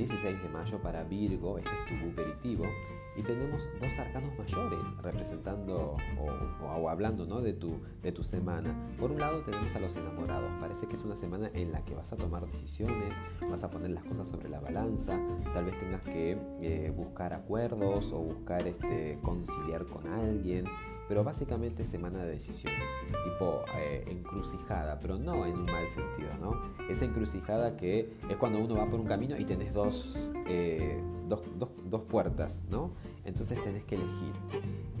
16 de mayo para Virgo, este es tu buperitivo, y tenemos dos arcanos mayores representando o, hablando ¿no? de, tu, de tu semana. Por un lado tenemos a los enamorados, parece que es una semana en la que vas a tomar decisiones, vas a poner las cosas sobre la balanza, tal vez tengas que eh, buscar acuerdos o buscar este, conciliar con alguien pero básicamente semana de decisiones, tipo eh, encrucijada, pero no en un mal sentido, ¿no? Esa encrucijada que es cuando uno va por un camino y tenés dos, eh, dos, dos, dos puertas, ¿no? Entonces tenés que elegir.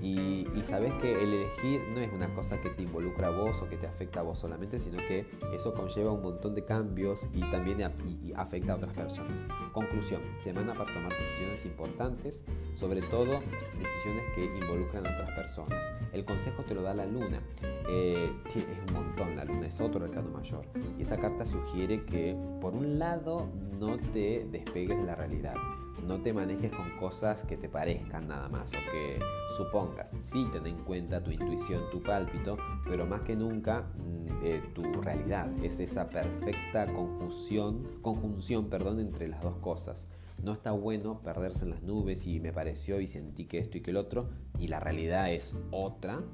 Y, sabes que el elegir no es una cosa que te involucra a vos o que te afecta a vos solamente, sino que eso conlleva un montón de cambios y también afecta a otras personas. Conclusión, semana para tomar decisiones importantes, sobre todo decisiones que involucran a otras personas. El consejo te lo da la luna. Eh, es un montón, la luna es otro arcano mayor. Y esa carta sugiere que, por un lado, no te despegues de la realidad no te manejes con cosas que te parezcan nada más o que supongas. Sí, ten en cuenta tu intuición, tu pálpito, pero más que nunca mm, eh, tu realidad. Es esa perfecta conjunción, conjunción perdón, entre las dos cosas. No está bueno perderse en las nubes y me pareció y sentí que esto y que el otro y la realidad es otra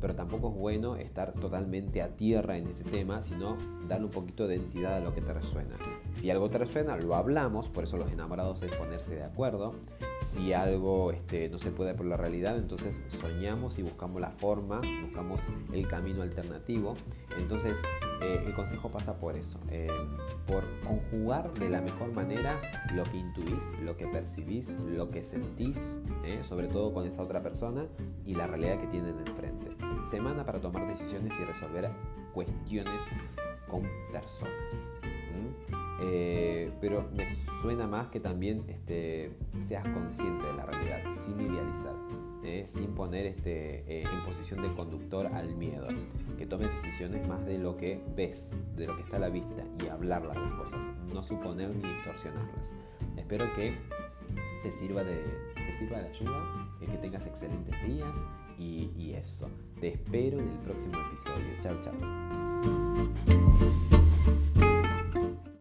pero tampoco es bueno estar totalmente a tierra en este tema, sino darle un poquito de entidad a lo que te resuena. Si algo te resuena, lo hablamos, por eso los enamorados es ponerse de acuerdo. Si algo este, no se puede por la realidad, entonces soñamos y buscamos la forma, buscamos el camino alternativo. Entonces eh, el consejo pasa por eso, eh, por conjugar de la mejor manera lo que intuís, lo que percibís, lo que sentís, eh, sobre todo con esa otra persona y la realidad que tienen enfrente. Semana para tomar decisiones y resolver cuestiones con personas. pero me suena más que también este, seas consciente de la realidad, sin idealizar. ¿Eh? sin poner este, eh, en posición de conductor al miedo, que tomes decisiones más de lo que ves, de lo que está a la vista y hablar las cosas, no suponer ni distorsionarlas. Espero que te sirva de, te sirva de ayuda, y que tengas excelentes días y, y eso. Te espero en el próximo episodio. Chao, chao.